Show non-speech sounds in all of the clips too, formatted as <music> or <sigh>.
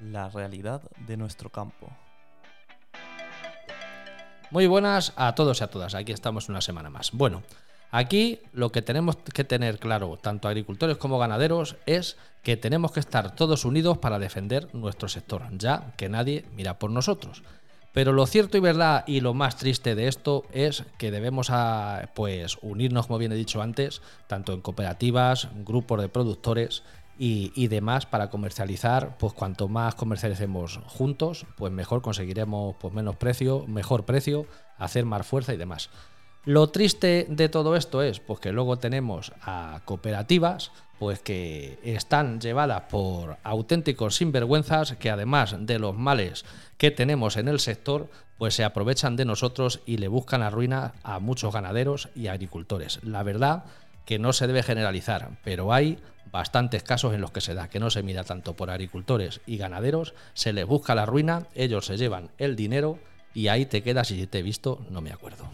la realidad de nuestro campo. Muy buenas a todos y a todas. Aquí estamos una semana más. Bueno, aquí lo que tenemos que tener claro, tanto agricultores como ganaderos, es que tenemos que estar todos unidos para defender nuestro sector, ya que nadie mira por nosotros. Pero lo cierto y verdad y lo más triste de esto es que debemos pues, unirnos, como bien he dicho antes, tanto en cooperativas, grupos de productores y, demás para comercializar, pues cuanto más comercialicemos juntos, pues mejor conseguiremos pues menos precio, mejor precio, hacer más fuerza y demás. Lo triste de todo esto es pues que luego tenemos a cooperativas pues que están llevadas por auténticos sinvergüenzas que además de los males que tenemos en el sector, pues se aprovechan de nosotros y le buscan la ruina a muchos ganaderos y agricultores. La verdad que no se debe generalizar, pero hay bastantes casos en los que se da que no se mira tanto por agricultores y ganaderos, se les busca la ruina, ellos se llevan el dinero y ahí te quedas y si te he visto no me acuerdo.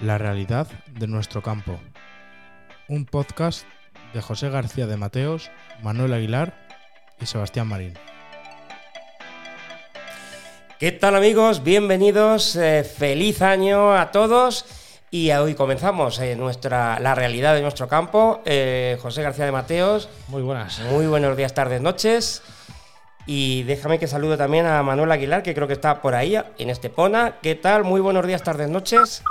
La realidad de nuestro campo. Un podcast de José García de Mateos, Manuel Aguilar y Sebastián Marín. ¿Qué tal amigos? Bienvenidos, eh, feliz año a todos y hoy comenzamos eh, nuestra, la realidad de nuestro campo. Eh, José García de Mateos. Muy buenas. Muy buenos días, tardes, noches. Y déjame que saludo también a Manuel Aguilar, que creo que está por ahí, en Estepona. ¿Qué tal? Muy buenos días, tardes, noches.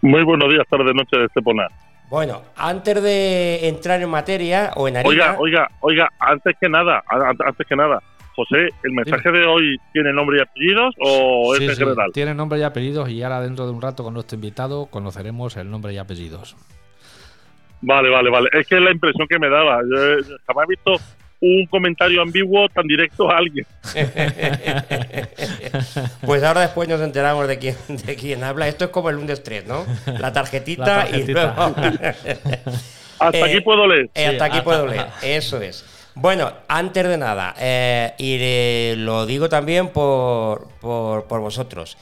Muy buenos días, tardes, noches de Estepona. Bueno, antes de entrar en materia o en harina... Oiga, oiga, oiga, antes que nada, antes que nada, José, ¿el mensaje de hoy tiene nombre y apellidos o es en general? Tiene nombre y apellidos y ahora dentro de un rato con nuestro invitado conoceremos el nombre y apellidos. Vale, vale, vale. Es que es la impresión que me daba. Yo jamás he visto un comentario ambiguo tan directo a alguien. <laughs> pues ahora después nos enteramos de quién, de quién habla. Esto es como el 1 3, ¿no? La tarjetita, <laughs> y luego... hasta <laughs> aquí puedo leer. Eh, hasta aquí puedo leer, eso es. Bueno, antes de nada, eh, y lo digo también por, por, vosotros.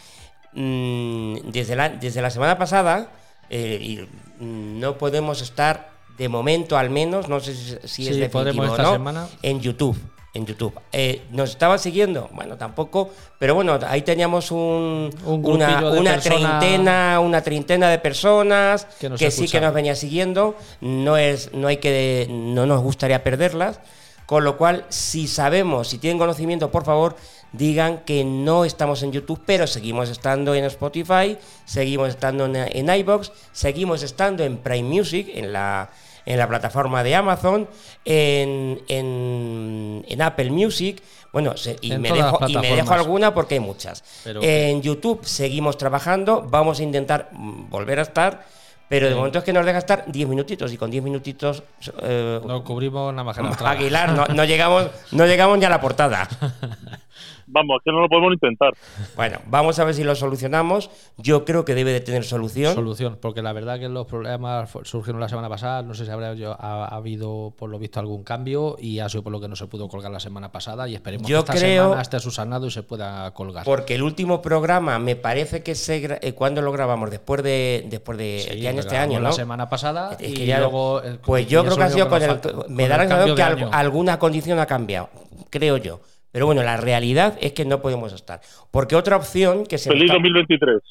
Mm, desde, la, desde la semana pasada eh, no podemos estar, de momento al menos, no sé si, es definitivo o no, semana. en YouTube. En YouTube. Eh, ¿Nos estaba siguiendo? Bueno, tampoco, pero bueno, ahí teníamos un, una, una treintena, una treintena de personas que, sí que nos venía siguiendo. No es, no hay que, no nos gustaría perderlas. Con lo cual, si sabemos, si tienen conocimiento, por favor, digan que no estamos en YouTube, pero seguimos estando en Spotify, seguimos estando en, en iBox, seguimos estando en Prime Music, en la, en la plataforma de Amazon, en, en, Apple Music. Bueno, y, me dejo, y, me dejo, alguna porque hay muchas. en YouTube seguimos trabajando, vamos a intentar mm, volver a estar pero de momento es que nos deja estar 10 minutitos y con 10 minutitos. Eh, no cubrimos nada más <laughs> Aguilar, no, no, llegamos, no llegamos ni a la portada. <laughs> Vamos, que no lo podemos intentar. Bueno, vamos a ver si lo solucionamos. Yo creo que debe de tener solución. Solución, porque la verdad que los problemas surgieron la semana pasada. No sé si habrá ha, habido, por lo visto, algún cambio y ha sido por lo que no se pudo colgar la semana pasada. Y esperemos que esta semana esté susanado y se pueda colgar. Porque el último programa me parece que se. Eh, ¿Cuándo lo grabamos? Después de. Después de sí, este año, ¿no? La semana pasada. y luego, eh, pues yo creo que ha sido con el. me da la que alguna condición ha cambiado. Creo yo. Pero bueno, la realidad es que no podemos estar. Porque otra opción que se. Feliz 2023.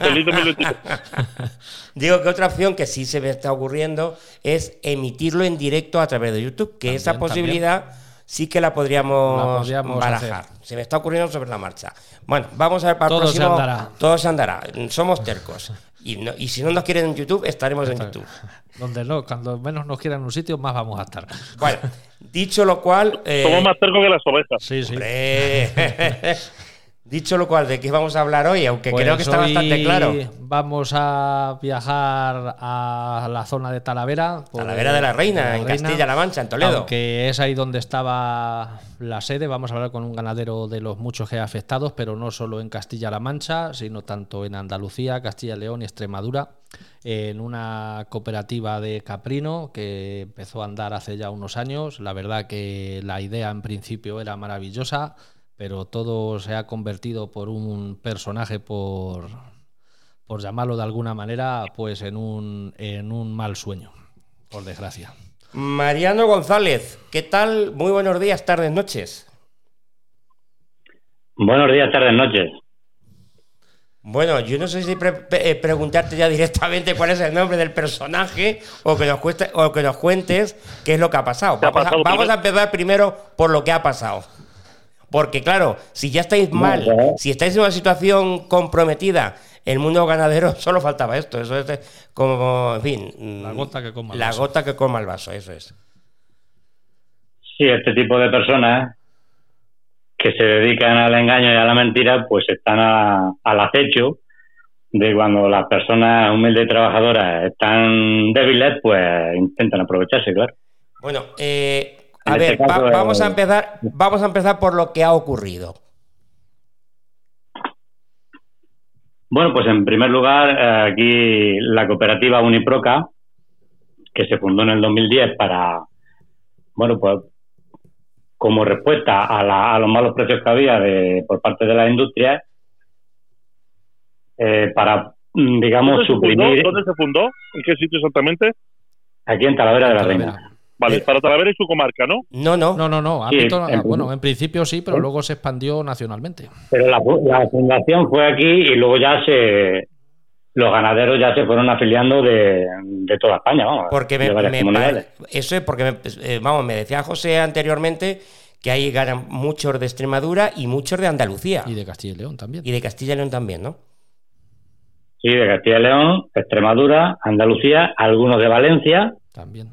Feliz <laughs> 2023. <laughs> Digo que otra opción que sí se me está ocurriendo es emitirlo en directo a través de YouTube, que esa posibilidad sí que la podríamos, barajar. Se me está ocurriendo sobre la marcha. Bueno, vamos a ver para todo el próximo. Se andará. Todo se andará. Somos tercos. <laughs> Y, y si no nos quieren en YouTube, estaremos en YouTube. <laughs> Donde no, cuando menos nos quieran en un sitio, más vamos a estar. Bueno, dicho lo cual. Eh, Somos más tercos que las ovejas. Sí, sí. <laughs> Dicho lo cual, ¿de qué vamos a hablar hoy? Aunque creo que está pues bastante claro. Vamos a viajar a la zona de Talavera. Talavera de la Reina, en Castilla-La Mancha, en Toledo. Que es ahí donde estaba la sede. Vamos a hablar con un ganadero de los muchos que afectados, pero no solo en Castilla-La Mancha, sino tanto en Andalucía, Castilla-León y Extremadura. En una cooperativa de Caprino que empezó a andar hace ya unos años. La verdad que la idea en principio era maravillosa pero todo se ha convertido por un personaje, por, por llamarlo de alguna manera, pues en un, en un mal sueño. Por desgracia. Mariano González, ¿qué tal? Muy buenos días, tardes, noches. Buenos días, tardes, noches. Bueno, yo no sé si pre- pre- eh, preguntarte ya directamente cuál es el nombre del personaje o que nos, cueste- o que nos cuentes qué es lo que ha pasado. ¿Qué ha Vamos, a, pasado vamos primero? a empezar primero por lo que ha pasado. Porque claro, si ya estáis mal, Bueno. si estáis en una situación comprometida, el mundo ganadero <laughs> solo faltaba esto. Eso es como, en fin, mm, La gota que colma el la vaso. gota que colma el vaso, eso es. Sí, este tipo de personas que se dedican al engaño y a la mentira, pues están a- al acecho de cuando las personas humildes y trabajadoras están débiles, pues intentan aprovecharse, claro. Bueno, eh, a En ver, este caso, va- vamos a empezar, vamos a empezar por lo que ha ocurrido. Bueno, pues en primer lugar, eh, aquí la cooperativa Uniproca, que se fundó en el 2010 para, bueno, pues como respuesta a, la- a los malos precios que había de, por parte de las industrias, eh, para, mm, digamos, ¿Dónde se, fundó? suprimir ¿Dónde se fundó? ¿En qué sitio exactamente? aquí en Talavera de la Talavera. Reina. Vale, Eh. para Talavera y su comarca, ¿no? No, no. No, no, no. Sí, ámbito- en- bueno, en principio sí, pero luego se expandió nacionalmente. Pero la, fu- la fundación fue aquí y luego ya se los ganaderos ya se fueron afiliando de, de toda España, vamos, Porque me, eso es porque, me- eh, vamos, me decía José anteriormente que ahí ganan muchos de Extremadura y muchos de Andalucía. Y de Castilla y León también. Y de Castilla y León también, ¿no? Sí, de Castilla y León, Extremadura, Andalucía, algunos de Valencia, También.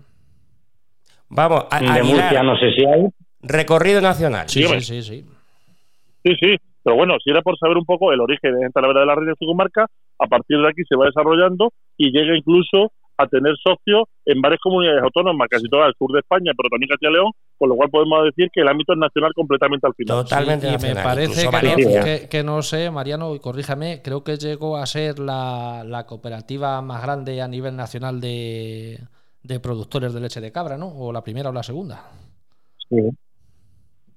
Vamos, a, de Aguilar, Murcia no sé si hay. recorrido nacional. Sí, sí, sí, sí. Sí, sí. Pero bueno, si era por saber un poco el origen de Talavera de la Reina y su comarca, a partir de aquí se va desarrollando y llega incluso a tener socios en varias comunidades autónomas, casi todas del sur de España, pero también Castilla León, con lo cual podemos decir que el ámbito es nacional completamente al final. Totalmente Sí, y me parece incluso que no, Valencia. que- que no sé, Mariano, y corríjame, creo que llegó a ser la, la cooperativa más grande a nivel nacional de, de productores de leche de cabra, ¿no? O la primera o la segunda. Sí.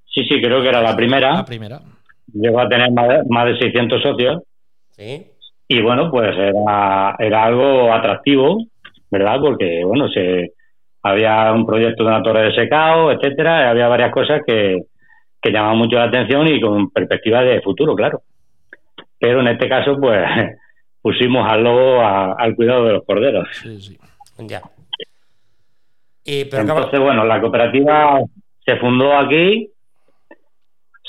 sí, sí, creo que era la primera. La primera. Llegó a tener más de, más de 600 socios Sí. y bueno, pues era, era algo atractivo, ¿verdad? Porque, bueno, se había un proyecto de una torre de secado, etcétera, y había varias cosas que, que llamaban mucho la atención y con perspectiva de futuro, claro. Pero en este caso, pues <laughs> pusimos al lobo a- al cuidado de los corderos. Sí, sí. Ya. Pero Entonces, bueno, la cooperativa se fundó aquí,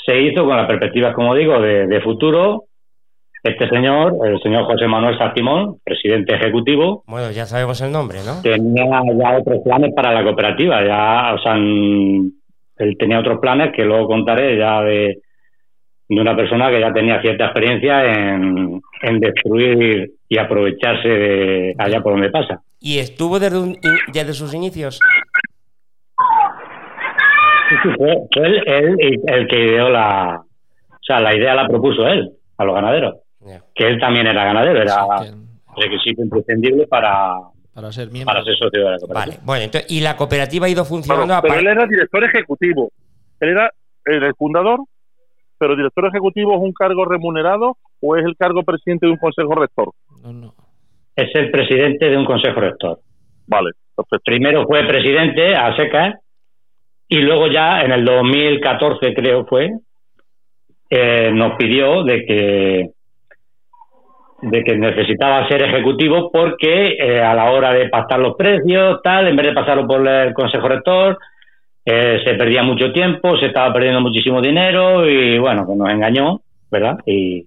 se hizo con las perspectivas, como digo, de, de futuro. Este señor, el señor José Manuel Sastimón, presidente ejecutivo, bueno, ya sabemos el nombre, ¿no? tenía ya otros planes para la cooperativa. Ya, o sea, él tenía otros planes que luego contaré ya de, de una persona que ya tenía cierta experiencia en, en destruir y aprovecharse de allá por donde pasa. Y estuvo desde, un- desde sus inicios. Sí, sí, fue, fue él, él el, el que ideó la, o sea, la idea la propuso él a los ganaderos, que él también era ganadero, era requisito imprescindible para, para ser miembro. para ser socio de la cooperativa. Vale, bueno, entonces, y la cooperativa ha ido funcionando Bueno, a pero él era director ejecutivo. Él era el fundador, pero director ejecutivo es un cargo remunerado o es el cargo presidente de un consejo rector. No, no. Es el presidente de un consejo rector. Vale, perfecto. Primero fue presidente a secas y luego ya en el 2014 creo fue, eh, nos pidió de que de que necesitaba ser ejecutivo porque eh, a la hora de pactar los precios, tal, en vez de pasarlo por el consejo rector, eh, se perdía mucho tiempo, se estaba perdiendo muchísimo dinero y bueno, pues nos engañó, ¿verdad? Y,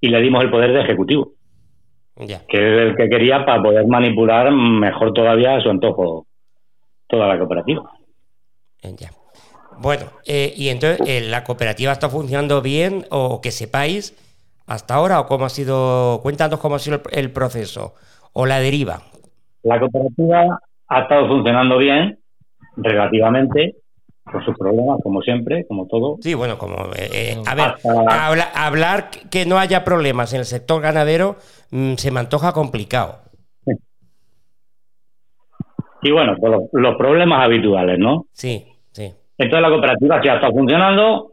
y le dimos el poder de ejecutivo, Ya. que es el que quería para poder manipular mejor todavía a su antojo toda la cooperativa. Eh, Ya. Bueno, eh, y entonces, eh, ¿la cooperativa está funcionando bien o que sepáis hasta ahora o cómo ha sido? Cuéntanos cómo ha sido el, el proceso o la deriva. La cooperativa ha estado funcionando bien, relativamente, con sus problemas, como siempre, como todo. Sí, bueno, como... eh, eh, a ver, habla- hablar que no haya problemas en el sector ganadero mm, se me antoja complicado. Y bueno, pues los, los problemas habituales, ¿no? Sí, sí. Entonces la cooperativa sí ha estado funcionando.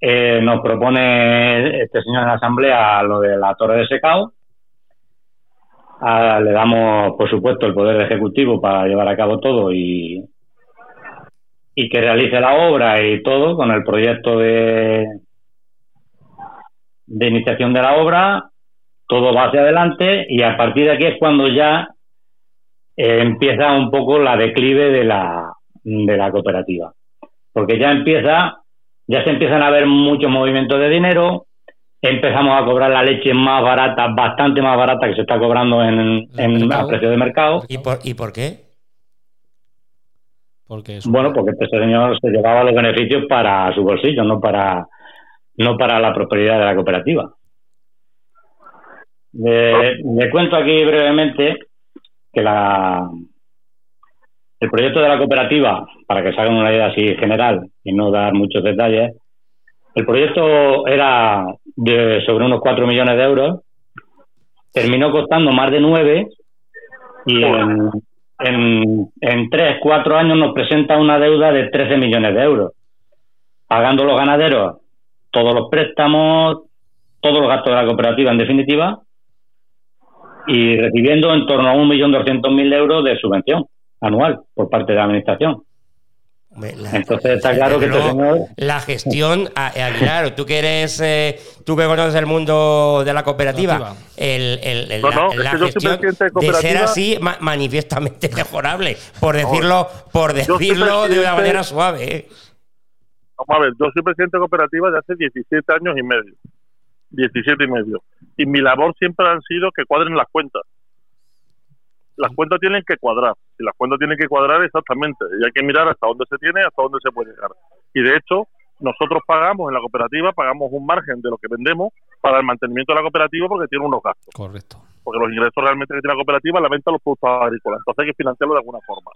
Eh, nos propone este señor en la asamblea lo de la torre de secado. Ah, le damos, por supuesto, el poder ejecutivo para llevar a cabo todo y, y que realice la obra y todo con el proyecto de, de iniciación de la obra, todo va hacia adelante y a partir de aquí es cuando ya eh, empieza un poco la declive de la, de la cooperativa. Porque ya empieza, ya se empiezan a ver muchos movimientos de dinero, empezamos a cobrar la leche más barata, bastante más barata que se está cobrando en, en a precio de mercado. ¿Y por, ¿Y por qué? Porque es Bueno, porque este señor se llevaba los beneficios para su bolsillo, no para, no para la prosperidad de la cooperativa. Le, le cuento aquí brevemente que la, el proyecto de la cooperativa, para que se hagan una idea así general y no dar muchos detalles, el proyecto era de sobre unos 4 millones de euros, terminó costando más de 9 y en, en, en 3, 4 años nos presenta una deuda de 13 millones de euros, pagando los ganaderos todos los préstamos, todos los gastos de la cooperativa en definitiva, y recibiendo en torno a 1.200.000 euros de subvención anual por parte de la Administración. La- Entonces está claro que este señor La gestión, Aguilar, tú que eres, eh, tú que conoces el mundo de la cooperativa, el, el- el- No, no, la, gestión de de ser así ma- manifiestamente <laughs> mejorable, por decirlo, por decirlo de una manera suave. ¿eh? Vamos a ver, yo soy presidente de cooperativa de hace 17 años y medio. 17 y medio. Y mi labor siempre han sido que cuadren las cuentas. Las cuentas tienen que cuadrar. Y las cuentas tienen que cuadrar exactamente. Y hay que mirar hasta dónde se tiene hasta dónde se puede llegar. Y de hecho, nosotros pagamos en la cooperativa, pagamos un margen de lo que vendemos para el mantenimiento de la cooperativa porque tiene unos gastos. correcto. porque los ingresos realmente que tiene la cooperativa la venta de los productos agrícolas. Entonces hay que financiarlo de alguna forma.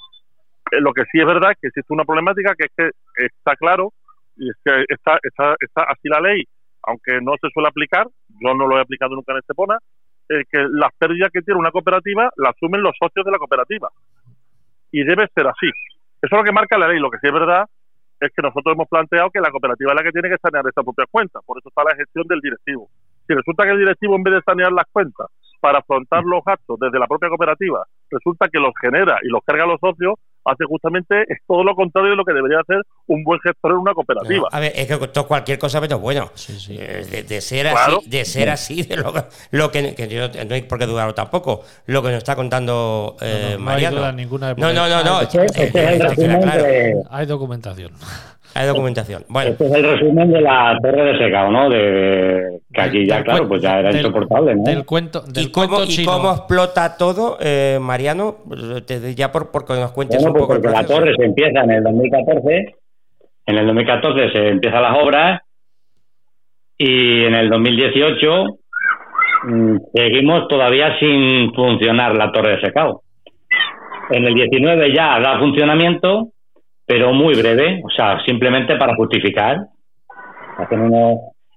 Eh, lo que sí es verdad es que existe una problemática que es que está claro, y es que está, está, está así la ley, aunque no se suele aplicar, yo no lo he aplicado nunca en Estepona, eh, que las pérdidas que tiene una cooperativa las asumen los socios de la cooperativa. Y debe ser así. Eso es lo que marca la ley. Lo que sí es verdad es que nosotros hemos planteado que la cooperativa es la que tiene que sanear estas propias cuentas. Por eso está la gestión del directivo. Si resulta que el directivo, en vez de sanear las cuentas para afrontar los gastos desde la propia cooperativa, resulta que los genera y los carga a los socios, hace justamente es todo lo contrario de lo que debería hacer un buen gestor en una cooperativa. A ver, es que esto cualquier cosa menos bueno. Sí, sí. Eh, De, de ser Claro. así, de ser así, de lo, lo que, que yo- no hay por qué dudarlo tampoco, lo que nos está contando eh, No, no, no hay duda ninguna de no, no, no, no, eh, eh, Hay documentación. Hay documentación. Bueno, este es el resumen de la torre de secao, ¿no? De, que aquí ya, Del claro, pues ya era del- insoportable, ¿no? Del cuento, del ¿y cómo, cuento y chino. cómo explota todo, eh, Mariano? Ya por, porque nos cuentes Bueno, un pues poco el porque la torre se empieza en el 2014, en el 2014 se empiezan las obras y en el 2018 mm, seguimos todavía sin funcionar la torre de secao. En el 19 ya da funcionamiento, pero muy breve, o sea, simplemente para justificar.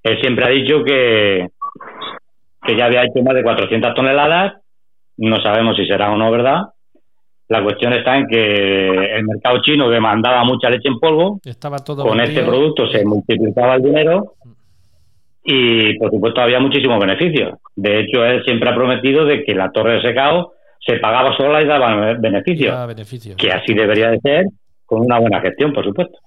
Él siempre ha dicho que, que ya había hecho más de 400 toneladas, no sabemos si será o no verdad, la cuestión está en que el mercado chino demandaba mucha leche en polvo, Estaba todo con vendido. este producto se multiplicaba el dinero y por supuesto había muchísimos beneficios. De hecho, él siempre ha prometido de que la torre de secao se pagaba sola y daba beneficios, Daba beneficios. que así debería de ser, con una buena gestión, por supuesto.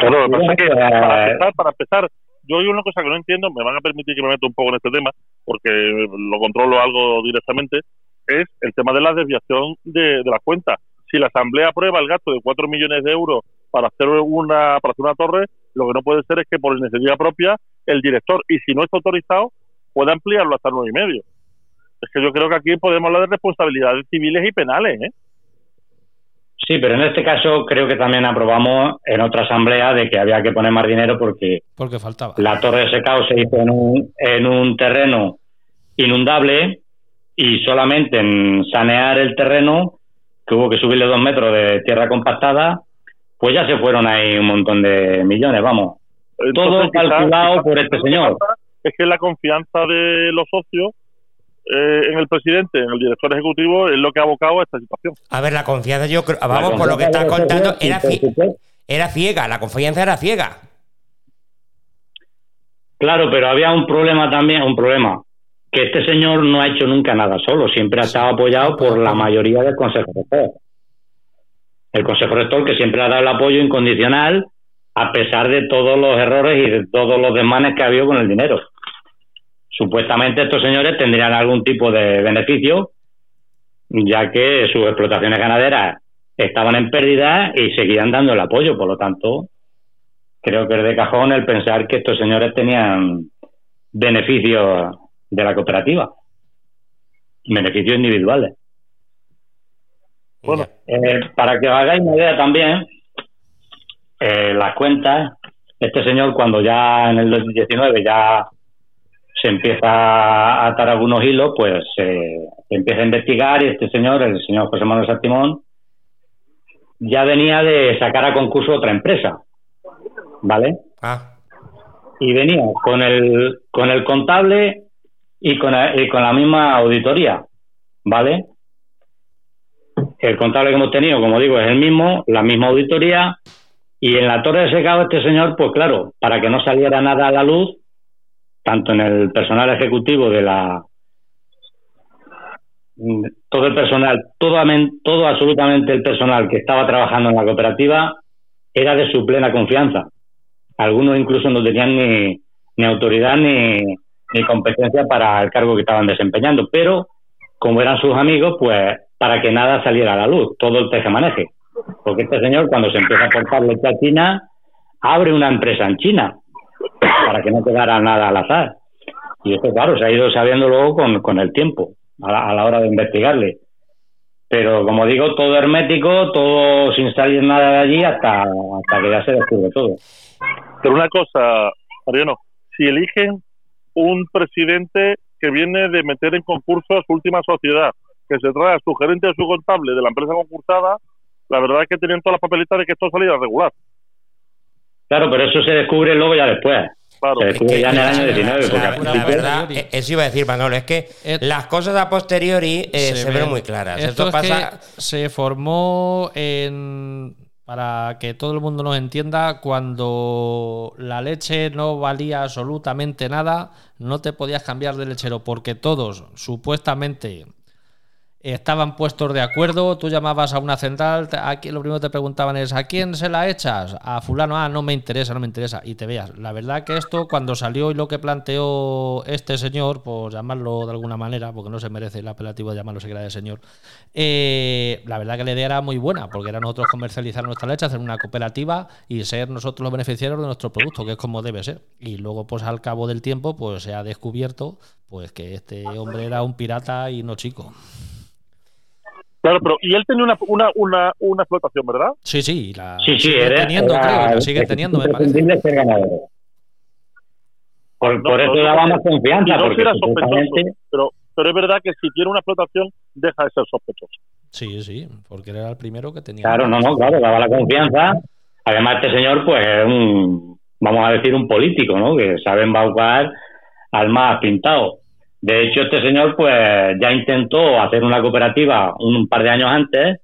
Bueno, lo que pasa es que, Eh, para empezar, para empezar, yo hay una cosa que no entiendo, me van a permitir que me meta un poco en este tema, porque lo controlo algo directamente, es el tema de la desviación de, de las cuentas. Si la Asamblea aprueba el gasto de 4 millones de euros para hacer una para hacer una torre, lo que no puede ser es que por iniciativa propia el director, y si no está autorizado, pueda ampliarlo hasta nueve y medio. Es que yo creo que aquí podemos hablar de responsabilidades civiles y penales, ¿eh? Sí, pero en este caso creo que también aprobamos en otra asamblea de que había que poner más dinero porque Porque faltaba. La torre de secao se hizo en un, en un terreno inundable y solamente en sanear el terreno, que hubo que subirle dos metros de tierra compactada, pues ya se fueron ahí un montón de millones, vamos. Todo Entonces, quizás- calculado quizás por este señor. Es que la confianza de los socios eh, en el presidente, en el director ejecutivo, es lo que ha abocado a esta situación. A ver, la confianza, yo creo, La vamos, por lo que estás contando, era, cie- era ciega, la confianza era ciega. Claro, pero había un problema también, un problema. que este señor no ha hecho nunca nada solo, siempre ha estado apoyado por la mayoría del Consejo Rector. El Consejo Rector que siempre ha dado el apoyo incondicional a pesar de todos los errores y de todos los desmanes que ha habido con el dinero. Supuestamente estos señores tendrían algún tipo de beneficio, ya que sus explotaciones ganaderas estaban en pérdida y seguían dando el apoyo. Por lo tanto, creo que es de cajón el pensar que estos señores tenían beneficios de la cooperativa, beneficios individuales. Bueno. Eh, para que os hagáis una idea también, eh, las cuentas, este señor cuando ya en el 2019 ya se empieza a atar algunos hilos, pues se empieza a investigar y este señor, el señor José Manuel Santimón, ya venía de sacar a concurso otra empresa, ¿vale? Ah, Y venía con el, con el contable y con, y con la misma auditoría, ¿vale? El contable que hemos tenido, como digo, es el mismo, la misma auditoría, y en la torre de secado este señor, pues claro, para que no saliera nada a la luz, tanto en el personal ejecutivo de la mm, todo el personal, todo, todo absolutamente el personal que estaba trabajando en la cooperativa era de su plena confianza. Algunos incluso no tenían ni, ni autoridad ni, ni competencia para el cargo que estaban desempeñando, pero como eran sus amigos, pues para que nada saliera a la luz, todo el tejemaneje. Porque este señor, cuando se empieza a portar leche a China, abre una empresa en China para que no quedara nada al azar. Y esto, claro, se ha ido sabiendo luego con, con el tiempo, a la, a la hora de investigarle. Pero, como digo, todo hermético, todo sin salir nada de allí hasta, hasta que ya se descubre todo. Pero una cosa, Mariano, si eligen un presidente que viene de meter en concurso a su última sociedad, que se trae a su gerente o su contable de la empresa concursada, la verdad es que tenían todas las papeletas de que esto saliera regular. Claro, pero eso se descubre luego ya después. Claro. Se es que- ya en el año la- 19, la- porque verdad, eh, eso iba a decir Manolo, es que Et- las cosas a posteriori eh, se, ven ven. muy claras. Esto, Esto, es pasa. que se formó en. Para que todo el mundo nos entienda, cuando la leche no valía absolutamente nada, no te podías cambiar de lechero porque todos supuestamente estaban puestos de acuerdo. Tú llamabas a una central, aquí lo primero que te preguntaban es: ¿a quién se la echas? A Fulano, ah, no me interesa, no me interesa. Y te veas. La verdad que esto, cuando salió y lo que planteó este señor, por llamarlo de alguna manera, porque no se merece el apelativo de llamarlo siquiera de señor, eh, la verdad que la idea era muy buena, porque era nosotros comercializar nuestra leche, hacer una cooperativa y ser nosotros los beneficiarios de nuestro producto, que es como debe ser. Y luego, pues al cabo del tiempo, pues se ha descubierto pues que este hombre era un pirata y no chico. Claro, pero y él tenía una, una, una, una explotación, ¿verdad? Sí, sí, la Sí, sí, sigue era, teniendo, era- creo, y la sigue teniendo, me parece. imprescindible ser ganadero. Por, No, por eso daba más confianza, no porque era sospechoso, supuestamente pero, pero es verdad que si tiene una explotación, deja de ser sospechoso. Sí, sí, porque era el primero que tenía. Claro, no, no, claro, daba la confianza. Además, este señor, pues, es un, vamos a decir, un político, ¿no? Que sabe embaucar al más pintado. De hecho, este señor, pues, ya intentó hacer una cooperativa un par de años antes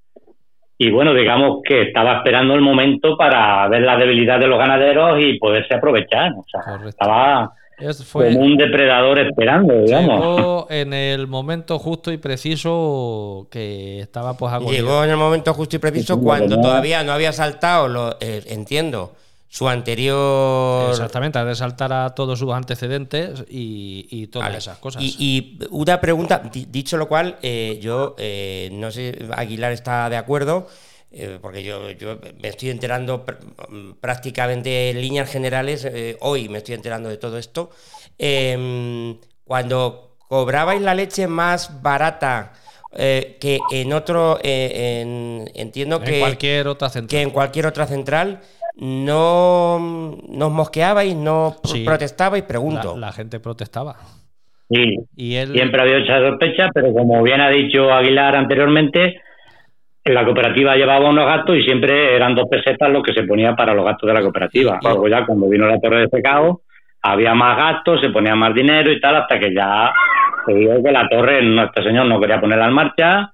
y, bueno, digamos que estaba esperando el momento para ver la debilidad de los ganaderos y poderse aprovechar. O sea, Correcto. estaba Es- fue, como un depredador esperando, digamos. llegó en el momento justo y preciso que estaba pues agonía. Llegó en el momento justo y preciso Sí, cuando todavía no había saltado, lo, eh, entiendo, su anterior. Exactamente, ha de saltar a todos sus antecedentes y, y todas Vale. esas cosas. Y, y una pregunta, di- dicho lo cual, eh, yo eh, no sé, Aguilar está de acuerdo, eh, porque yo, yo me estoy enterando pr- prácticamente en líneas generales, eh, hoy me estoy enterando de todo esto. Eh, cuando cobrabais la leche más barata que en otro, en- entiendo en que cualquier otra que central. en cualquier otra central no nos mosqueabais, no pr- Sí. protestabais, pregunto. la, la gente protestaba. Sí, Y él, Siempre había esa sospecha, pero como bien ha dicho Aguilar anteriormente, la cooperativa llevaba unos gastos y siempre eran dos pesetas lo que se ponía para los gastos de la cooperativa. Y- Luego ya cuando vino la torre de secado, había más gastos, se ponía más dinero y tal, hasta que ya se vio que la torre, no, este señor no quería ponerla en marcha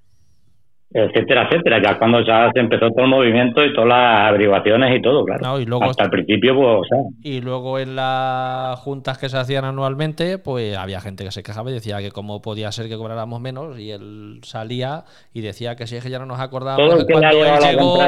etcétera, etcétera. Ya cuando ya se empezó todo el movimiento y todas las averiguaciones y todo, claro. No, y luego- Hasta el principio, pues, o sea, Y luego en las juntas que se hacían anualmente, pues había gente que se quejaba y decía que cómo podía ser que cobráramos menos y él salía y decía que si es que ya no nos acordábamos Todo que cuando él llegó,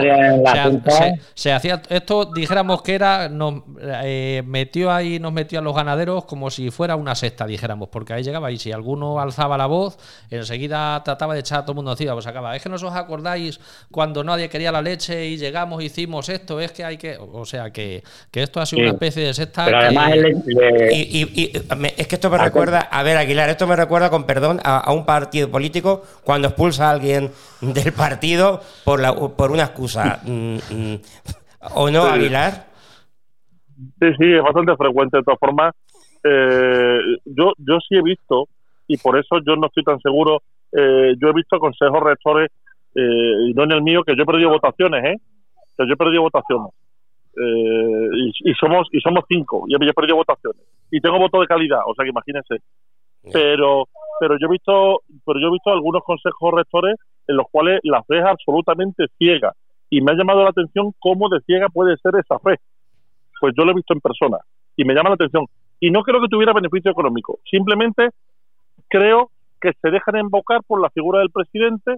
se, hacía esto, dijéramos que era, nos eh, metió ahí, nos metió a los ganaderos como si fuera una secta, dijéramos, porque ahí llegaba y si alguno alzaba la voz, enseguida trataba de echar a todo el mundo encima, pues acaba, es que no os acordáis cuando nadie quería la leche y llegamos, hicimos esto, es que hay que, o sea que, que esto ha sido Sí. una especie de secta pero que- además él le- Y, y- y- me- es que esto me Ah, recuerda, a ver Aguilar, esto me recuerda con perdón a, a un partido político cuando expulsa a alguien del partido por, la, por una excusa. <laughs> Mm, mm. ¿O no, Sí. Aguilar? Sí, sí, es bastante frecuente. De todas formas, eh, yo, yo sí he visto, y por eso yo no estoy tan seguro, eh, yo he visto consejos rectores, eh, y no en el mío, que yo he perdido votaciones, ¿eh? Que yo he perdido votaciones. Eh, y, y somos y somos cinco, y yo he perdido votaciones. Y tengo voto de calidad, o sea que imagínense. Pero pero yo he visto pero yo he visto algunos consejos rectores en los cuales la fe es absolutamente ciega. Y me ha llamado la atención cómo de ciega puede ser esa fe pues yo lo he visto en persona y me llama la atención. Y no creo que tuviera beneficio económico, simplemente creo que se dejan embocar por la figura del presidente,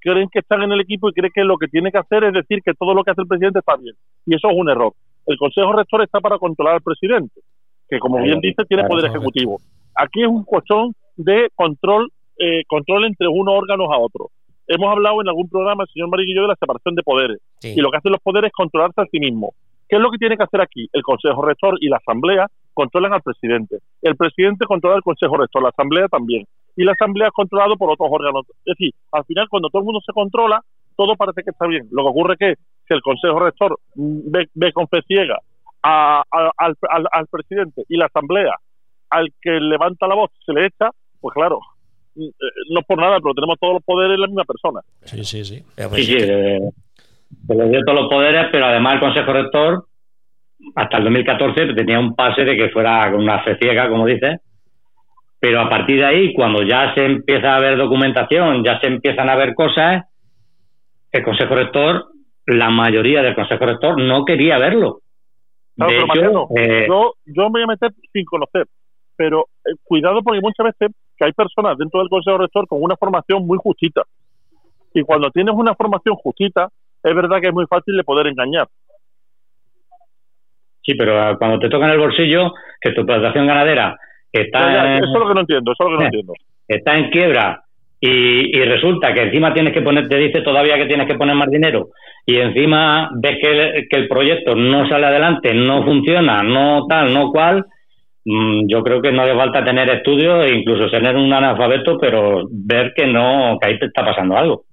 creen que están en el equipo y creen que lo que tiene que hacer es decir que todo lo que hace el presidente está bien. Y eso es un error. El Consejo Rector está para controlar al presidente, que como bien dice tiene poder ejecutivo. Aquí es un cuestión de control, eh, control entre unos órganos a otros. Hemos hablado en algún programa, el señor yo, de la separación de poderes Sí. y lo que hacen los poderes es controlarse a sí mismos. ¿Qué es lo que tiene que hacer aquí? El Consejo Rector y la Asamblea controlan al presidente. El presidente controla al Consejo Rector, la Asamblea también. Y la Asamblea es controlado por otros órganos. Es decir, al final, cuando todo el mundo se controla, todo parece que está bien. Lo que ocurre es que si el Consejo Rector mm, ve, ve con fe ciega a- a- al, al- al presidente y la Asamblea al que levanta la voz se le echa, pues claro, mm, eh, no es por nada, pero tenemos todos los poderes en la misma persona. Sí, sí, sí. Pues, Sí, sí, eh, se le dio todos los poderes, pero además el Consejo Rector, hasta el 2014, tenía un pase de que fuera con una fe ciega, como dice. Pero a partir de ahí, cuando ya se empieza a ver documentación, ya se empiezan a ver cosas, el Consejo Rector, la mayoría del Consejo Rector no quería verlo. Claro, de hecho, eh, yo, yo me voy a meter sin conocer, pero eh, cuidado porque muchas veces que hay personas dentro del Consejo Rector con una formación muy justita. Y cuando tienes una formación justita, es verdad que es muy fácil de poder engañar. sí, pero cuando te toca en el bolsillo, que tu explotación ganadera está Ya, eso es lo que no entiendo, eso es lo que no <laughs> entiendo. está en quiebra y, y resulta que encima tienes que poner, te dice todavía que tienes que poner más dinero y encima ves que el, que el proyecto no sale adelante, no funciona, no tal, no cual, mm, yo creo que no hace falta tener estudios e incluso tener un analfabeto, pero ver que no, que ahí te está pasando algo.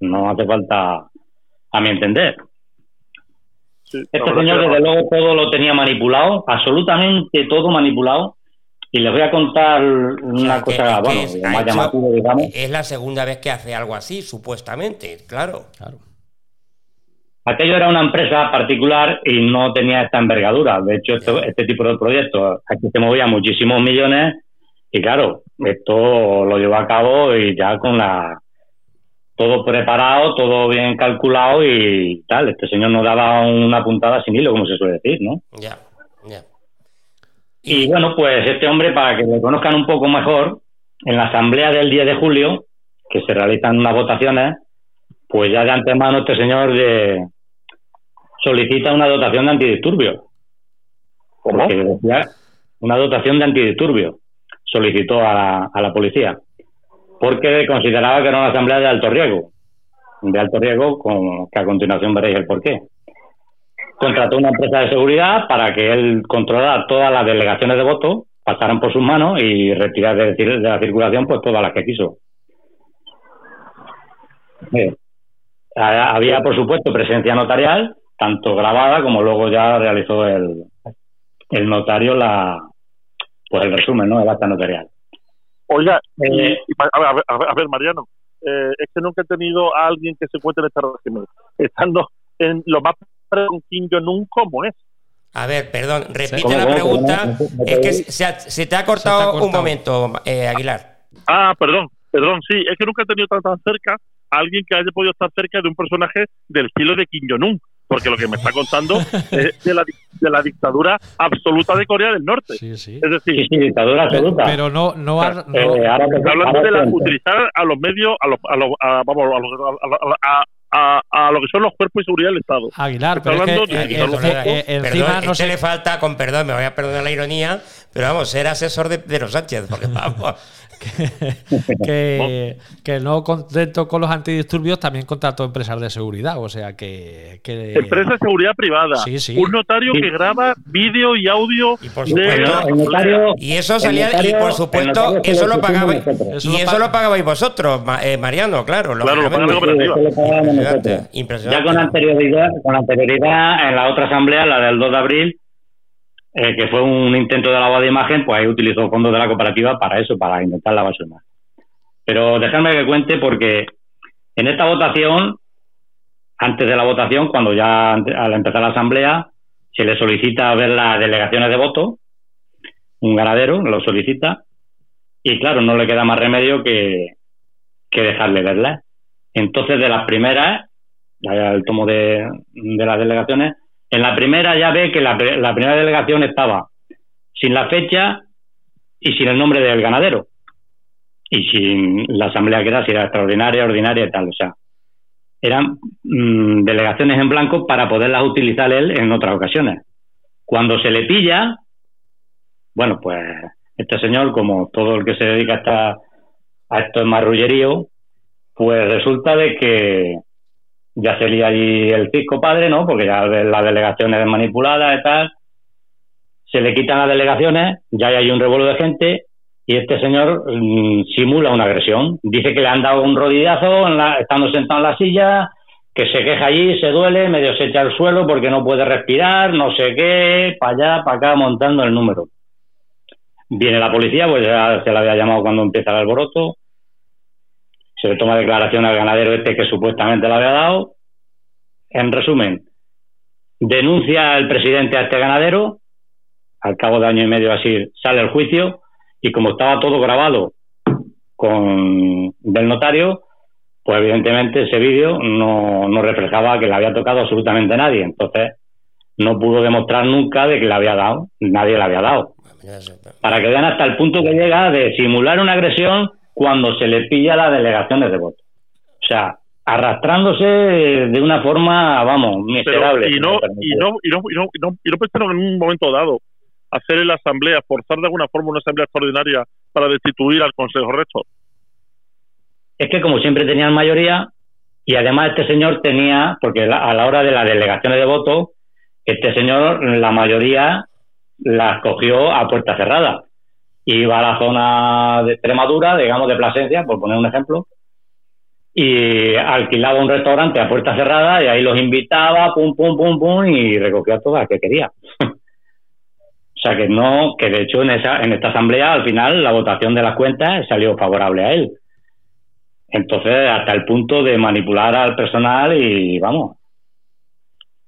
No hace falta, a mi entender. Sí, Este señor, desde luego, todo lo tenía manipulado, absolutamente todo manipulado. Y les voy a contar o sea, una que- cosa, que es- más hecho- llamativo, digamos. es la segunda vez que hace algo así, supuestamente, claro. Claro. Aquello era una empresa particular y no tenía esta envergadura. De hecho, esto- este tipo de proyectos, aquí se movían muchísimos millones y claro, esto lo llevó a cabo y ya con la todo preparado, todo bien calculado y tal. Este señor no daba una puntada sin hilo, como se suele decir, ¿no? Ya, ya. Y bueno, pues este hombre, para que lo conozcan un poco mejor, en la asamblea del 10 de julio, que se realizan unas votaciones, pues ya de antemano este señor de- solicita una dotación de antidisturbios. ¿Cómo? Porque decía una dotación de antidisturbios. Solicitó a la, a la policía. Porque consideraba que era una asamblea de alto riesgo. De alto riesgo, con, que a continuación veréis el porqué contrató una empresa de seguridad para que él controlara todas las delegaciones de votos, pasaran por sus manos y retirar de, la circulación pues todas las que quiso. Eh, ha- había, por supuesto, presencia notarial, tanto grabada como luego ya realizó el, el notario la pues el resumen, ¿no? El acta notarial. Oiga, Eh, ver, a ver, a ver, Mariano, eh, es que nunca he tenido a alguien que se encuentre en este régimen, estando en lo más pregunquillo nunca como es. A ver, perdón, repite ¿Cómo, la pregunta. Es que se, ha- se te ha cortado, cortado. un momento, eh, Aguilar. Ah, perdón, perdón, sí, es que nunca he tenido tan, tan cerca a alguien que haya podido estar cerca de un personaje del estilo de Kim Jong-un, porque lo que me está contando <laughs> es de la, de la dictadura absoluta de Corea del Norte. Sí, sí. Es decir, Sí, dictadura Pero, absoluta. pero no, no, ha- no- Eh, ahora Está hablando ahora de la, utilizar a los medios, a los, a los, a, vamos, a, los- a, a- a- a- lo que son los cuerpos de seguridad del Estado. Aguilar, pero es hablando que de eh, eh, eh, encima Perdón, no este sé. le falta, con perdón, me voy a perdonar la ironía, pero vamos, ser asesor de Pedro Sánchez, porque vamos. <laughs> que, que no contento con los antidisturbios, también contrató empresas de seguridad. O sea que. que- Empresa de seguridad privada. Sí, sí. Un notario Sí. que graba vídeo y audio Y por de supuesto, el notario, Y eso salía, notario- y por supuesto, se eso lo pagabais, y lo eso lo pagabais vosotros, Ma- eh, Mariano, claro. Claro, lo paga la lógicamente. cooperativa. Impresionante, impresionante. Ya con anterioridad, con anterioridad, en la otra asamblea, la del 2 de abril, eh, que fue un intento de lavado de imagen, pues ahí utilizó fondos de la cooperativa para eso, para intentar lavar su imagen. Pero dejadme que cuente porque en esta votación, antes de la votación, cuando ya al empezar la asamblea, se le solicita ver las delegaciones de voto, un ganadero lo solicita, y claro, no le queda más remedio que, que dejarle verlas. Entonces, de las primeras, el tomo de, las delegaciones, en la primera ya ve que la, la primera delegación estaba sin la fecha y sin el nombre del ganadero. Y sin la asamblea que era, si era extraordinaria, ordinaria y tal. O sea, eran mm, delegaciones en blanco para poderlas utilizar él en otras ocasiones. Cuando se le pilla, bueno, pues este señor, como todo el que se dedica a, esta- a esto en marrullerío, pues resulta de que ya sería allí el fisco padre, ¿no? Porque ya las delegaciones manipuladas y tal. Se le quitan las delegaciones, ya hay un revuelo de gente y este señor mm, simula una agresión. Dice que le han dado un rodillazo en la- estando sentado en la silla, que se queja allí, se duele, medio se echa al suelo porque no puede respirar, no sé qué, para allá, para acá, montando el número. Viene la policía, pues ya se la había llamado cuando empieza el alboroto. Se le toma declaración al ganadero este que supuestamente le había dado. En resumen, denuncia el presidente a este ganadero. Al cabo de año y medio así sale el juicio. Y como estaba todo grabado con del notario, pues evidentemente ese vídeo no, no reflejaba que le había tocado absolutamente nadie. Entonces no pudo demostrar nunca de que le había dado. Nadie le había dado para que vean hasta el punto que llega de simular una agresión cuando se le pilla las delegaciones de voto. O sea, arrastrándose de una forma, vamos, Pero, miserable. y, no, y, no, y, no, y, no, y, no, y no pensaron en un momento dado hacer en la asamblea, forzar de alguna forma una asamblea extraordinaria para destituir al Consejo Rector. Es que como siempre tenían mayoría, y además este señor tenía, porque la- a la hora de las delegaciones de voto, este señor, la mayoría las cogió a puerta cerrada. Iba a la zona de Extremadura, digamos de Plasencia, por poner un ejemplo, y alquilaba un restaurante a puerta cerrada y ahí los invitaba, pum, pum, pum, pum, y recogía todas las que quería. <laughs> o sea que no, que de hecho en, esa, en esta asamblea al final la votación de las cuentas salió favorable a él. Entonces, hasta el punto de manipular al personal y, vamos,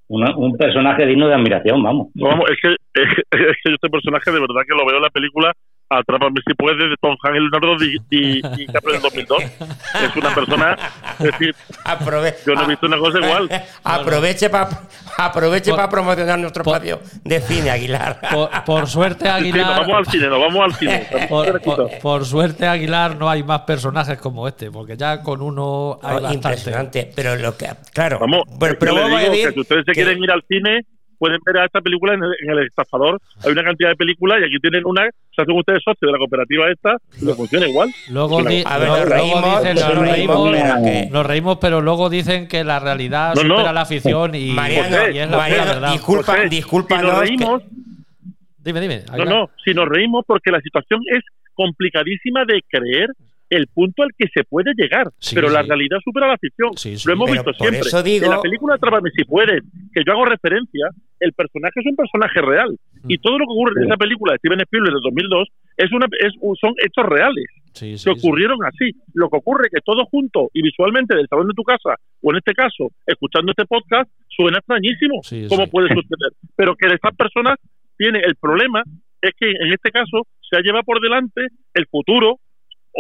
una- un personaje digno de admiración, vamos. Vamos, es que, es, <laughs> es que este personaje de verdad que lo veo en la película Atrápame si puedes de Tom Hanks y Leonardo Di, del 2002. Es una persona, es decir, Aprove- yo no he visto una cosa igual. <laughs> Aproveche para aproveche para promocionar nuestro por- espacio de cine, Aguilar. Por, por suerte, Sí, sí, nos Aguilar. vamos al cine, nos vamos al cine. <laughs> Por, por- por suerte, Aguilar, no hay más personajes como este, porque ya con uno hay Oh, bastante. impresionante. Pero lo que. Claro. Vamos, pero, pero le vamos a digo decir que si ustedes se que- quieren ir al cine, pueden ver a esta película en el, en el estafador. Hay una cantidad de películas y aquí tienen una, se hacen ustedes socios de la cooperativa esta y le funciona igual. Luego, di- A ver, luego- nos reímos, dicen, nos reímos, reímos, pero que- nos reímos, pero luego dicen que la realidad No, no. supera la aficción y, Mariano, y es la Mariano, verdad. disculpa, José, discúlpanos. Si nos que- reímos, Dime, dime. no, no, si nos reímos porque la situación es complicadísima de creer el punto al que se puede llegar, Sí, pero la realidad supera la ficción. Sí. Lo hemos Pero visto siempre. digo- En la película Atrápame si puedes, que yo hago referencia, el personaje es un personaje real. Mm. Y todo lo que ocurre en esa película de Steven Spielberg de 2002 es una, es, son hechos reales que ocurrieron así. Lo que ocurre es que todo junto y visualmente del salón de tu casa, o en este caso, escuchando este podcast, suena extrañísimo. Sí, ¿Cómo sí. puede suceder? <laughs> Pero que estas personas tienen el problema es que en este caso se lleva por delante el futuro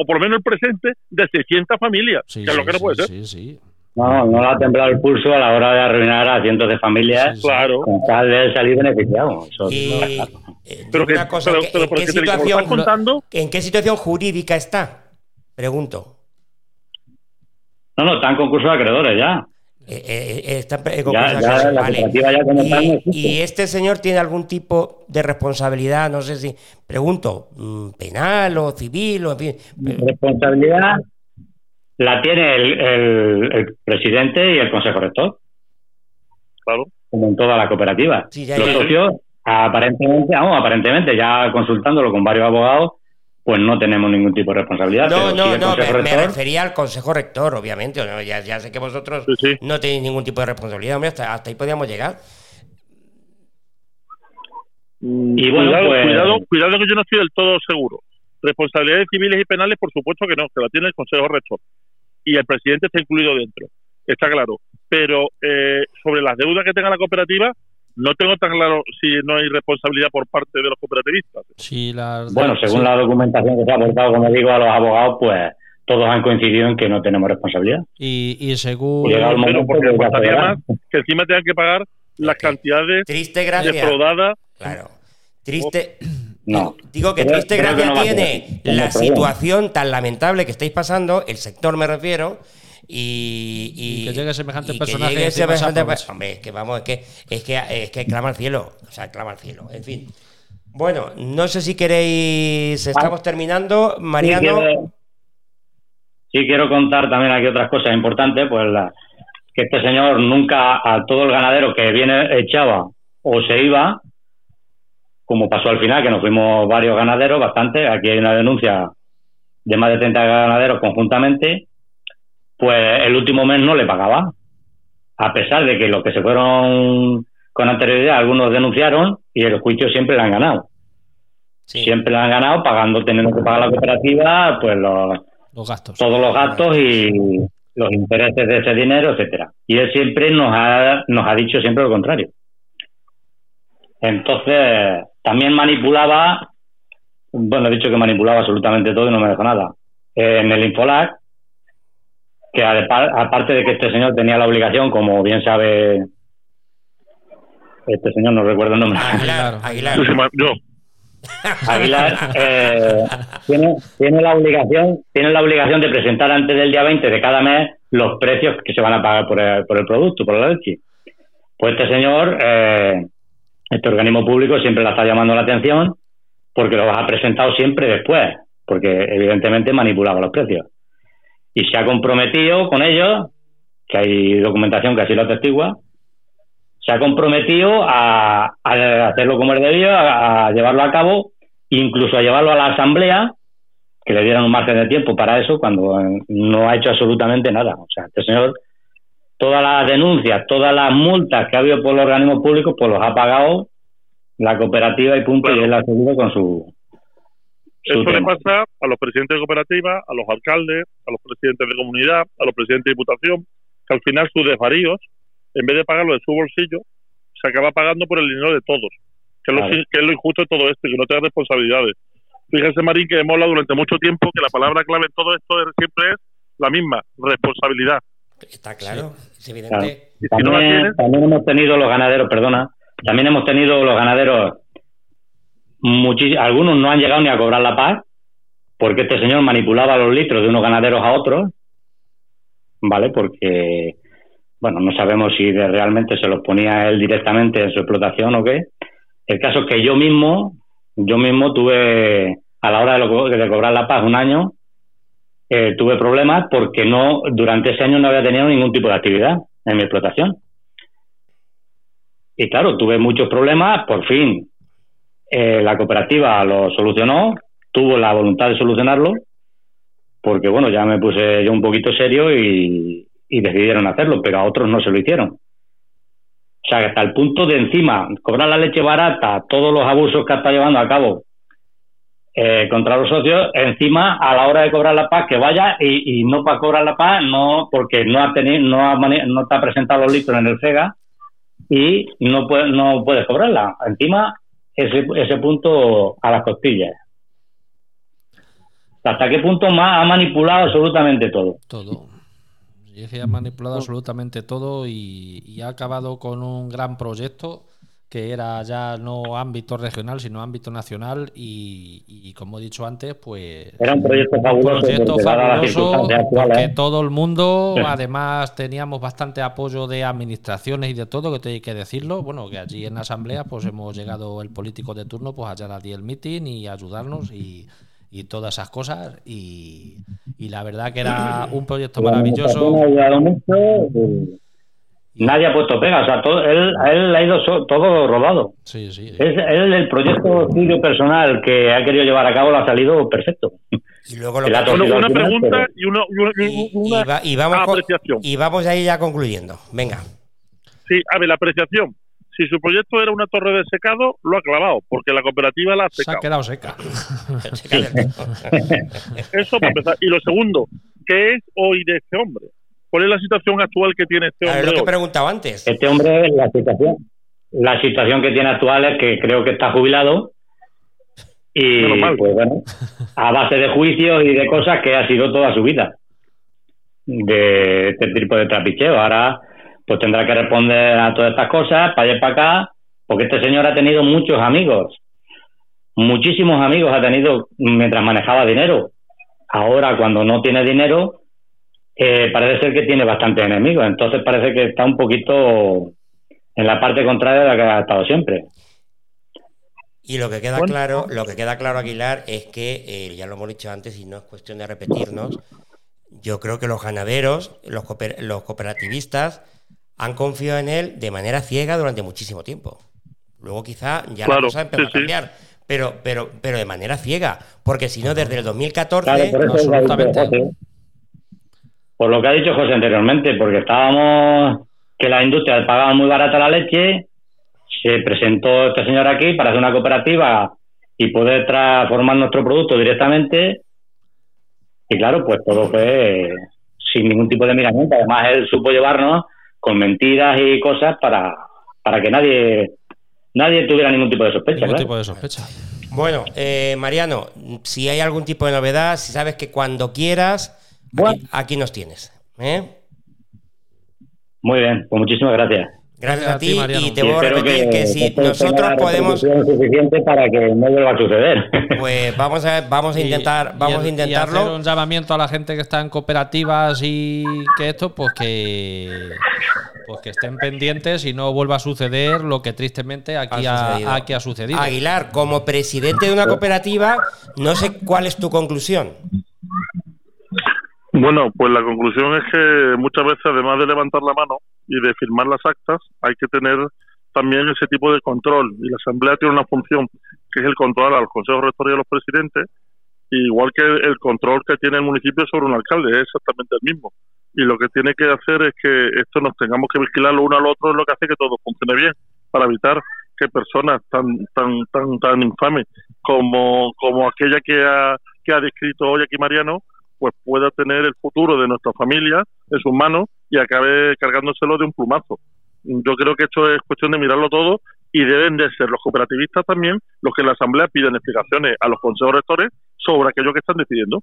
o por lo menos el presente, de 600 familias, Sí, que es lo que no puede sí, ser. sí, sí. No, no le ha temblado el pulso a la hora de arruinar a cientos de familias Sí, sí. Claro. con tal de salir beneficiado. Eso Y, claro. eh, Pero que, una cosa, pero, ¿en qué- pero ¿en, porque qué te- como lo situación, contando, ¿en qué situación jurídica está? Pregunto. No, no, está en concurso de acreedores ya. Eh, eh, eh, está en Ya, concurso, ya la vale. cooperativa ya como tal no y, este señor tiene algún tipo de responsabilidad, no sé si, pregunto, mm, penal o civil o en fin. Responsabilidad la tiene el, el- el presidente y el consejo rector, claro, como en toda la cooperativa. Sí, ya, Los ya. socios, aparentemente, vamos, aparentemente, ya consultándolo con varios abogados, pues no tenemos ningún tipo de responsabilidad. No, no, no, me, refería al consejo rector, obviamente. ¿no? Ya, ya sé que vosotros sí, sí. no tenéis ningún tipo de responsabilidad, hombre, hasta, hasta ahí podíamos llegar. Y bueno, cuidado, pues- cuidado, cuidado que yo no estoy del todo seguro. Responsabilidades civiles y penales, por supuesto que no, que la tiene el Consejo Rector. Y el presidente está incluido dentro, está claro. Pero eh, sobre las deudas que tenga la cooperativa, no tengo tan claro si no hay responsabilidad por parte de los cooperativistas. Sí, las- bueno, según sí. la documentación que se ha aportado, como digo, a los abogados, pues todos han coincidido en que no tenemos responsabilidad. Y, y según. Llegado el Pero momento, porque pues, verá. más que encima tengan que pagar las que- cantidades Triste gracia. defraudadas. Claro. Triste. No. Digo, digo que Creo- triste creo que gracia no tiene la situación tan lamentable que estáis pasando, el sector me refiero, y, Y que llegue semejante y que personaje llegue y encima se semejante- aproveche. hombre, es que vamos, es que, es que es que clama al cielo, o sea, clama al cielo, en fin. Bueno, no sé si queréis, estamos terminando, Sí Mariano. quiero, sí quiero contar también aquí otras cosas importantes, pues la- que este señor nunca a todo el ganadero que viene echaba o se iba, como pasó al final, que nos fuimos varios ganaderos, bastante, aquí hay una denuncia de más de 30 ganaderos conjuntamente, pues el último mes no le pagaba, a pesar de que los que se fueron con anterioridad, algunos denunciaron y el juicio siempre le han ganado. Sí. Siempre le han ganado pagando, teniendo que pagar la cooperativa, pues los, Los gastos. todos los gastos y los intereses de ese dinero, etcétera. Y él siempre nos ha, nos ha dicho siempre lo contrario. Entonces, también manipulaba, bueno, he dicho que manipulaba absolutamente todo y no me dejó nada. En el Infolac, que aparte de que este señor tenía la obligación, como bien sabe este señor, no recuerdo el nombre, Aguilar, Aguilar. Aguilar. Yo, Aguilar eh, tiene, tiene la obligación tiene la obligación de presentar antes del día 20 de cada mes los precios que se van a pagar por el, por el producto, por la leche. Pues este señor, eh, este organismo público siempre la está llamando la atención porque los ha presentado siempre después, porque evidentemente manipulaba los precios. Y se ha comprometido con ellos, que hay documentación que así lo atestigua, se ha comprometido a, a hacerlo como es debido, a, a llevarlo a cabo, incluso a llevarlo a la asamblea, que le dieran un margen de tiempo para eso, cuando eh, no ha hecho absolutamente nada. O sea, este señor, todas las denuncias, todas las multas que ha habido por los organismos públicos, pues los ha pagado la cooperativa y punto, Bueno. y él ha seguido con su. Eso le pasa a los presidentes de cooperativa, a los alcaldes, a los presidentes de comunidad, a los presidentes de diputación, que al final sus desvaríos, en vez de pagarlo de su bolsillo, se acaba pagando por el dinero de todos, que es lo, Claro. que es lo injusto de todo esto, y que no tenga responsabilidades. Fíjese, Marín, que hemos hablado durante mucho tiempo que la palabra clave en todo esto es- siempre es la misma, responsabilidad. Está claro, es evidente. Si no tienes, también hemos tenido los ganaderos, perdona, también hemos tenido los ganaderos, muchis- algunos no han llegado ni a cobrar la paz, porque este señor manipulaba los litros de unos ganaderos a otros, ¿vale? Porque, bueno, no sabemos si realmente se los ponía él directamente en su explotación o qué. El caso es que yo mismo, yo mismo tuve, a la hora de, lo de cobrar la paz un año, eh, tuve problemas porque no durante ese año no había tenido ningún tipo de actividad en mi explotación. Y claro, tuve muchos problemas, por fin eh, la cooperativa lo solucionó, tuvo la voluntad de solucionarlo, porque bueno, ya me puse yo un poquito serio y, decidieron hacerlo, pero a otros no se lo hicieron. O sea, hasta el punto de encima cobrar la leche barata, todos los abusos que está llevando a cabo eh, contra los socios, encima a la hora de cobrar la paz que vaya y, no para cobrar la paz, no porque no ha tenido, no ha no te ha presentado los litros en el FEGA y no puede, no puedes cobrarla. Encima ese, ese punto a las costillas. hasta qué punto ma- ha manipulado absolutamente todo. Todo. Y es que ha manipulado absolutamente todo y, y ha acabado con un gran proyecto que era ya no ámbito regional, sino ámbito nacional y, y como he dicho antes, pues Era un proyecto fabuloso, proyecto fabuloso porque todo el mundo, Sí. además teníamos bastante apoyo de administraciones y de todo, que te hay que decirlo. Bueno, que allí en la asamblea pues hemos llegado el político de turno pues allá a el meeting y ayudarnos y, y todas esas cosas y, y la verdad que era un proyecto maravilloso. ha ayudado mucho, y nadie ha puesto pega, o sea, todo, él, a él le ha ido so- todo rodado. Sí, sí. Es, él, el proyecto suyo personal que ha querido llevar a cabo lo ha salido perfecto. Y luego lo que- una final, pregunta pero- y una, y una- y una y va- y vamos con- apreciación. y vamos ahí ya concluyendo. Venga. Sí, a ver, la apreciación. Si su proyecto era una torre de secado, lo ha clavado, porque la cooperativa la ha Se ha secado. quedado seca. <laughs> Eso para empezar. Y lo segundo, ¿qué es hoy de este hombre? ¿Cuál es la situación actual que tiene este A ver, hombre lo que preguntado antes. Este hombre, la situación, la situación que tiene actual es que creo que está jubilado y pues bueno, a base de juicios y de cosas que ha sido toda su vida de este tipo de trapicheo. Ahora pues tendrá que responder a todas estas cosas, para allá y para acá, porque este señor ha tenido muchos amigos, muchísimos amigos ha tenido mientras manejaba dinero. Ahora cuando no tiene dinero, eh, parece ser que tiene bastantes enemigos, entonces parece que está un poquito en la parte contraria de la que ha estado siempre. Y lo que queda Bueno. claro, lo que queda claro, Aguilar, es que, eh, ya lo hemos dicho antes y no es cuestión de repetirnos, yo creo que los ganaderos, los, cooper- los cooperativistas, han confiado en él de manera ciega durante muchísimo tiempo. Luego quizá ya la Claro, cosa empezó sí, a sí. cambiar, pero, pero, pero de manera ciega, porque si no, desde el 2014... Claro, absolutamente. Por lo que ha dicho José anteriormente, porque estábamos que las industrias pagaban muy barata la leche, se presentó este señor aquí para hacer una cooperativa y poder transformar nuestro producto directamente. Y claro, pues todo fue sin ningún tipo de miramiento. Además, él supo llevarnos con mentiras y cosas para, para que nadie nadie tuviera ningún tipo de sospecha. Ningún claro. tipo de sospecha. Bueno, eh, Mariano, si hay algún tipo de novedad, si sabes que cuando quieras, Bueno. aquí, aquí nos tienes. ¿eh? Muy bien, pues muchísimas gracias. Gracias a ti, Mariano. y te Y voy a repetir que, si nosotros podemos, suficiente para que no vuelva a suceder. <laughs> pues vamos a vamos a intentar, y- vamos a y intentarlo. hacer un llamamiento a la gente que está en cooperativas y que esto, pues que pues que estén pendientes y no vuelva a suceder lo que tristemente aquí Ha aquí ha sucedido. Aguilar, como presidente de una cooperativa, no sé cuál es tu conclusión. Bueno, pues la conclusión es que muchas veces, además de levantar la mano y de firmar las actas, hay que tener también ese tipo de control. Y la Asamblea tiene una función que es el control a los consejos rectores y a los presidentes, igual que el control que tiene el municipio sobre un alcalde, es exactamente el mismo. Y lo que tiene que hacer es que esto nos tengamos que vigilar lo uno al otro, es lo que hace que todo funcione bien, para evitar que personas tan tan tan tan infames como, como aquella que ha, que ha descrito hoy aquí Mariano, pues pueda tener el futuro de nuestra familia en sus manos y acabe cargándoselo de un plumazo. Yo creo que esto es cuestión de mirarlo todo y deben de ser los cooperativistas también los que en la Asamblea piden explicaciones a los consejos rectores sobre aquello que están decidiendo.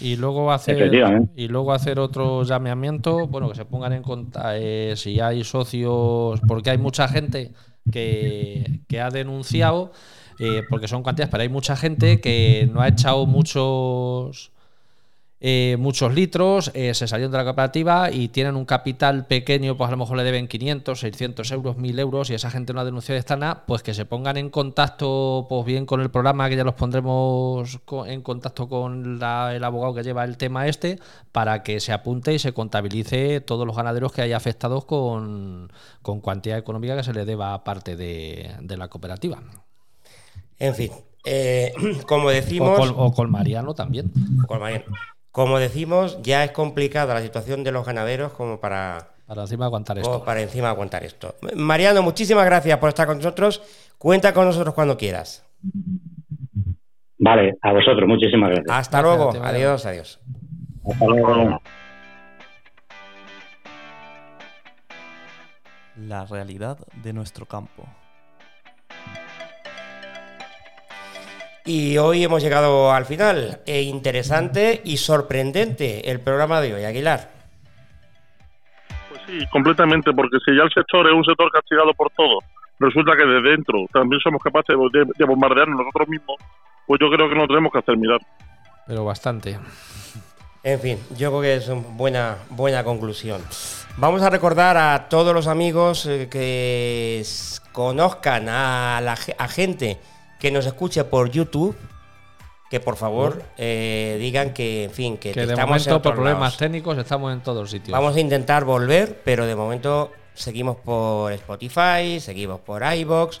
Y luego hacer y luego hacer otro llamamiento, bueno, que se pongan en contacto si hay socios, porque hay mucha gente que, que ha denunciado, eh, porque son cantidades, pero hay mucha gente que no ha echado muchos eh, muchos litros, eh, se salieron de la cooperativa y tienen un capital pequeño, pues a lo mejor le deben 500, 600 euros, 1000 euros y esa gente no ha denunciado esta nada, pues que se pongan en contacto, pues bien con el programa, que ya los pondremos en contacto con la- el abogado que lleva el tema este, para que se apunte y se contabilice todos los ganaderos que haya afectados con, con cuantía económica que se le deba parte de, de la cooperativa. En fin, eh, <clears throat> como O decimos, con, o con Mariano también. con Mariano, como decimos, ya es complicada la situación de los ganaderos como para, Para encima aguantar esto. como para encima aguantar esto. Mariano, muchísimas gracias por estar con nosotros. Cuenta con nosotros cuando quieras. Vale, a vosotros, muchísimas gracias. Hasta Gracias, luego. Adiós, adiós. Hasta luego. La realidad de nuestro campo. Y hoy hemos llegado al final. E interesante y sorprendente el programa de hoy, Aguilar. Pues sí, completamente, porque si ya el sector es un sector castigado por todo, resulta que de dentro también somos capaces de, de bombardearnos nosotros mismos, pues yo creo que no tenemos que hacer mirar. Pero bastante. En fin, yo creo que es una buena, buena conclusión. Vamos a recordar a todos los amigos eh, que conozcan a la a gente que nos escuche por YouTube, que por favor eh, digan que, en fin, que, Que de estamos en momento, por otros problemas lados. técnicos, estamos en todos sitios. Vamos a intentar volver, pero de momento seguimos por Spotify, seguimos por iBox,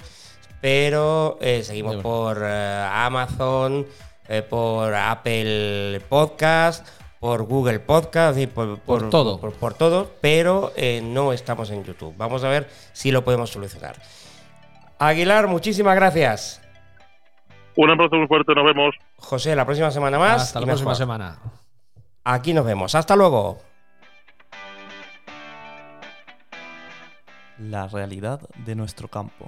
pero eh, seguimos por eh, Amazon, por Apple Podcast, por Google Podcast, y por, Por todo. Por, por todo, pero no estamos en YouTube. Vamos a ver si lo podemos solucionar. Aguilar, muchísimas gracias. Un abrazo muy fuerte, nos vemos. José, la próxima semana más. Hasta la próxima mejor. semana. Aquí nos vemos. Hasta luego. La realidad de nuestro campo.